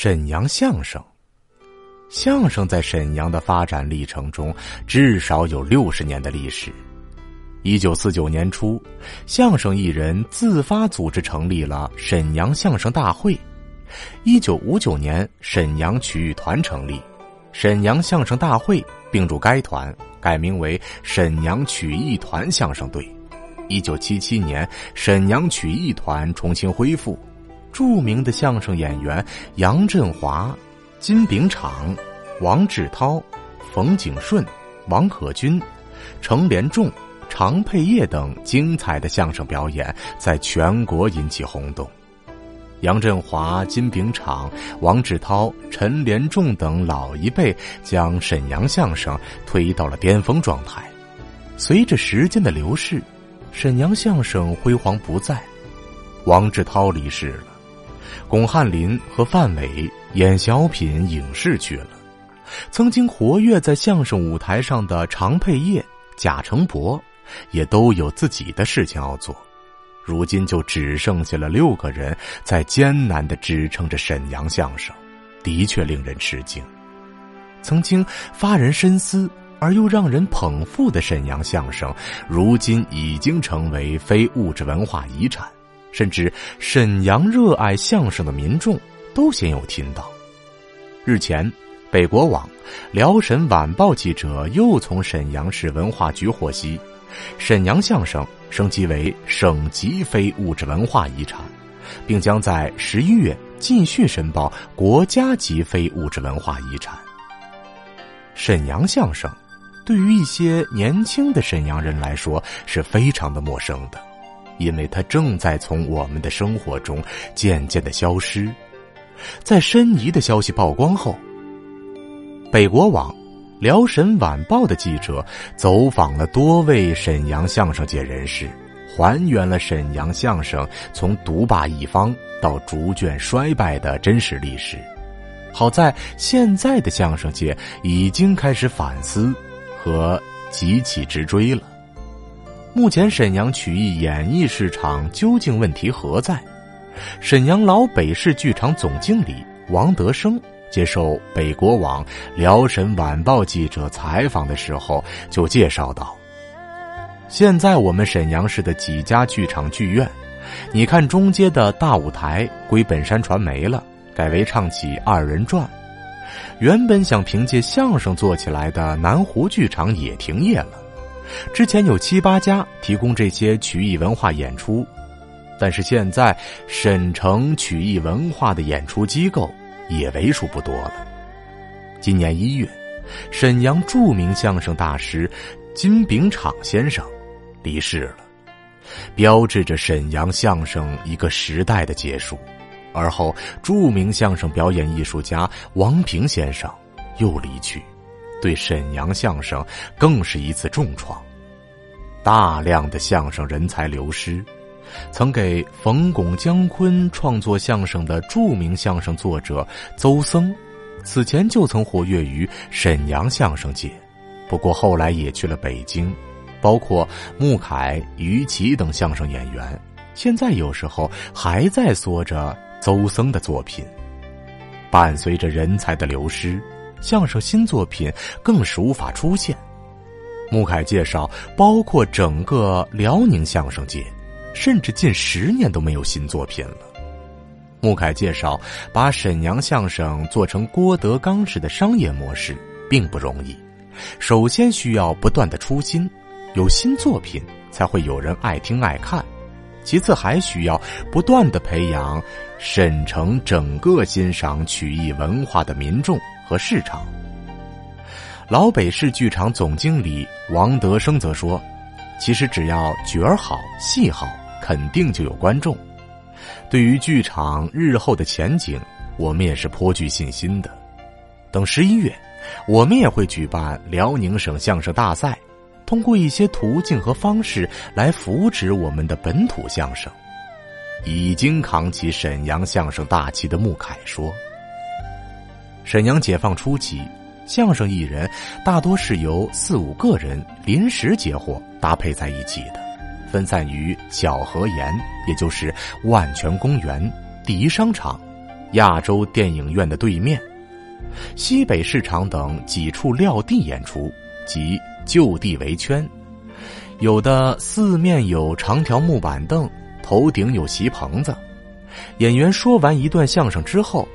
沈阳相声，相声在沈阳的发展历程中至少有六十年的历史。一九四九年初，相声艺人自发组织成立了沈阳相声大会。一九五九年，沈阳曲艺团成立，沈阳相声大会并入该团，改名为沈阳曲艺团相声队。一九七七年，沈阳曲艺团重新恢复。著名的相声演员杨振华、金炳昶、王志涛、冯景顺、王可军、程连仲、常佩业等精彩的相声表演在全国引起轰动。杨振华、金炳昶、王志涛、陈连仲等老一辈将沈阳相声推到了巅峰状态。随着时间的流逝，沈阳相声辉煌不再，王志涛离世了。巩汉林和范伟演小品、影视去了，曾经活跃在相声舞台上的常佩业、贾成博，也都有自己的事情要做。如今就只剩下了六个人在艰难的支撑着沈阳相声，的确令人吃惊。曾经发人深思而又让人捧腹的沈阳相声，如今已经成为非物质文化遗产。甚至沈阳热爱相声的民众都鲜有听到。日前，北国网、辽沈晚报记者又从沈阳市文化局获悉，沈阳相声升级为省级非物质文化遗产，并将在十一月继续申报国家级非物质文化遗产。沈阳相声，对于一些年轻的沈阳人来说是非常的陌生的。因为它正在从我们的生活中渐渐的消失，在申遗的消息曝光后，北国网、辽沈晚报的记者走访了多位沈阳相声界人士，还原了沈阳相声从独霸一方到逐渐衰败的真实历史。好在现在的相声界已经开始反思和急起直追了。目前沈阳曲艺演艺市场究竟问题何在？沈阳老北市剧场总经理王德生接受北国网、辽沈晚报记者采访的时候就介绍道：“现在我们沈阳市的几家剧场剧院，你看中街的大舞台归本山传媒了，改为唱起二人转；原本想凭借相声做起来的南湖剧场也停业了。”之前有七八家提供这些曲艺文化演出，但是现在沈城曲艺文化的演出机构也为数不多了。今年一月，沈阳著名相声大师金炳昶先生离世了，标志着沈阳相声一个时代的结束。而后，著名相声表演艺术家王平先生又离去。对沈阳相声更是一次重创，大量的相声人才流失。曾给冯巩、姜昆创作相声的著名相声作者邹僧，此前就曾活跃于沈阳相声界，不过后来也去了北京。包括穆凯、于琦等相声演员，现在有时候还在说着邹僧的作品。伴随着人才的流失。相声新作品更是无法出现。穆凯介绍，包括整个辽宁相声界，甚至近十年都没有新作品了。穆凯介绍，把沈阳相声做成郭德纲式的商业模式并不容易。首先需要不断的出新，有新作品才会有人爱听爱看；其次还需要不断的培养沈城整个欣赏曲艺文化的民众。和市场。老北市剧场总经理王德生则说：“其实只要角儿好、戏好，肯定就有观众。对于剧场日后的前景，我们也是颇具信心的。等十一月，我们也会举办辽宁省相声大赛，通过一些途径和方式来扶持我们的本土相声。”已经扛起沈阳相声大旗的穆凯说。沈阳解放初期，相声艺人大多是由四五个人临时结伙。搭配在一起的，分散于小河沿，也就是万泉公园、第一商场、亚洲电影院的对面，西北市场等几处撂地演出，即就地围圈。有的四面有长条木板凳，头顶有席棚子。演员说完一段相声之后，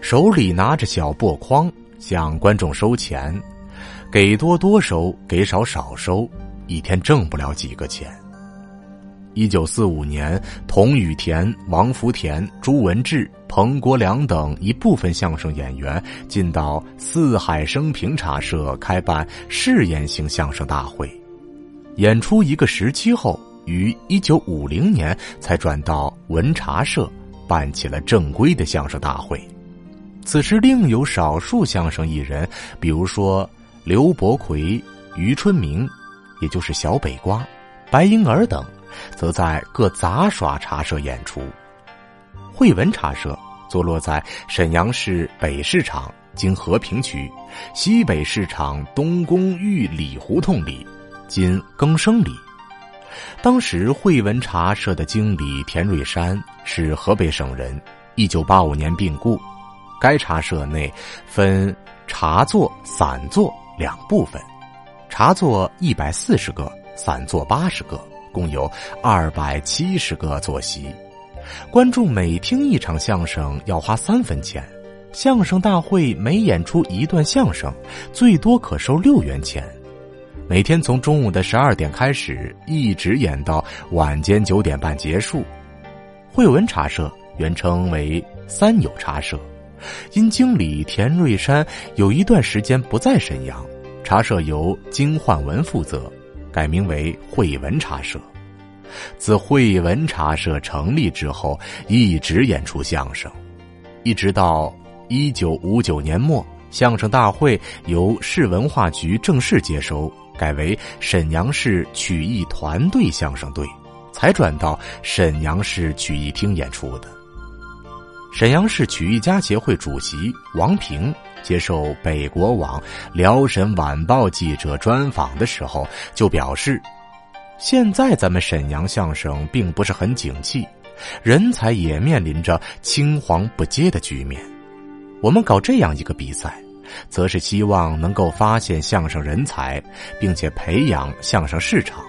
手里拿着小簸筐向观众收钱，给多多收，给少少收，一天挣不了几个钱。一九四五年，童雨田、王福田、朱文志、彭国良等一部分相声演员进到四海升平茶社开办试验性相声大会，演出一个时期后，于一九五零年才转到文茶社办起了正规的相声大会。此时另有少数相声艺人，比如说刘伯奎、余春明，也就是小北瓜、白婴儿等。则在各杂耍茶社演出。汇文茶社坐落在沈阳市北市场经和平区西北市场东宫玉里胡同里，今更生里。当时汇文茶社的经理田瑞山是河北省人，一九八五年病故。该茶社内分茶座、散座两部分，茶座一百四十个，散座八十个。共有二百七十个坐席，观众每听一场相声要花三分钱。相声大会每演出一段相声，最多可收六元钱。每天从中午的十二点开始，一直演到晚间九点半结束。汇文茶社原称为三友茶社，因经理田瑞山有一段时间不在沈阳，茶社由金焕文负责。改名为汇文茶社，自汇文茶社成立之后，一直演出相声，一直到一九五九年末，相声大会由市文化局正式接收，改为沈阳市曲艺团队相声队，才转到沈阳市曲艺厅演出的。沈阳市曲艺家协会主席王平接受北国网辽沈晚报记者专访的时候，就表示：“现在咱们沈阳相声并不是很景气，人才也面临着青黄不接的局面。我们搞这样一个比赛，则是希望能够发现相声人才，并且培养相声市场。”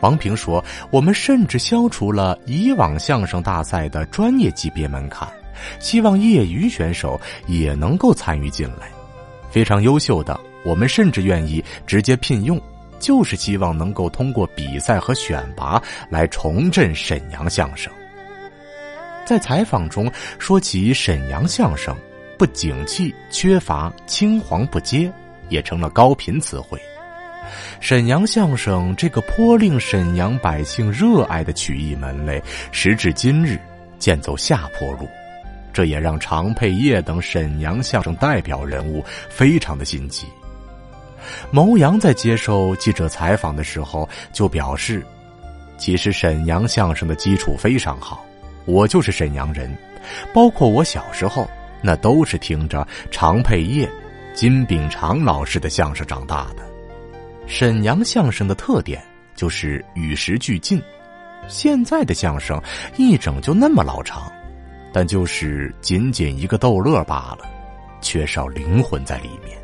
王平说：“我们甚至消除了以往相声大赛的专业级别门槛，希望业余选手也能够参与进来。非常优秀的，我们甚至愿意直接聘用，就是希望能够通过比赛和选拔来重振沈阳相声。”在采访中说起沈阳相声不景气、缺乏青黄不接，也成了高频词汇。沈阳相声这个颇令沈阳百姓热爱的曲艺门类，时至今日渐走下坡路，这也让常佩业等沈阳相声代表人物非常的心急。牟阳在接受记者采访的时候就表示：“其实沈阳相声的基础非常好，我就是沈阳人，包括我小时候，那都是听着常佩业、金炳长老师的相声长大的。”沈阳相声的特点就是与时俱进，现在的相声一整就那么老长，但就是仅仅一个逗乐罢了，缺少灵魂在里面。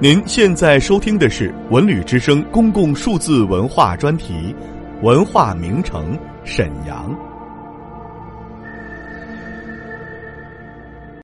您现在收听的是文旅之声公共数字文化专题《文化名城沈阳》。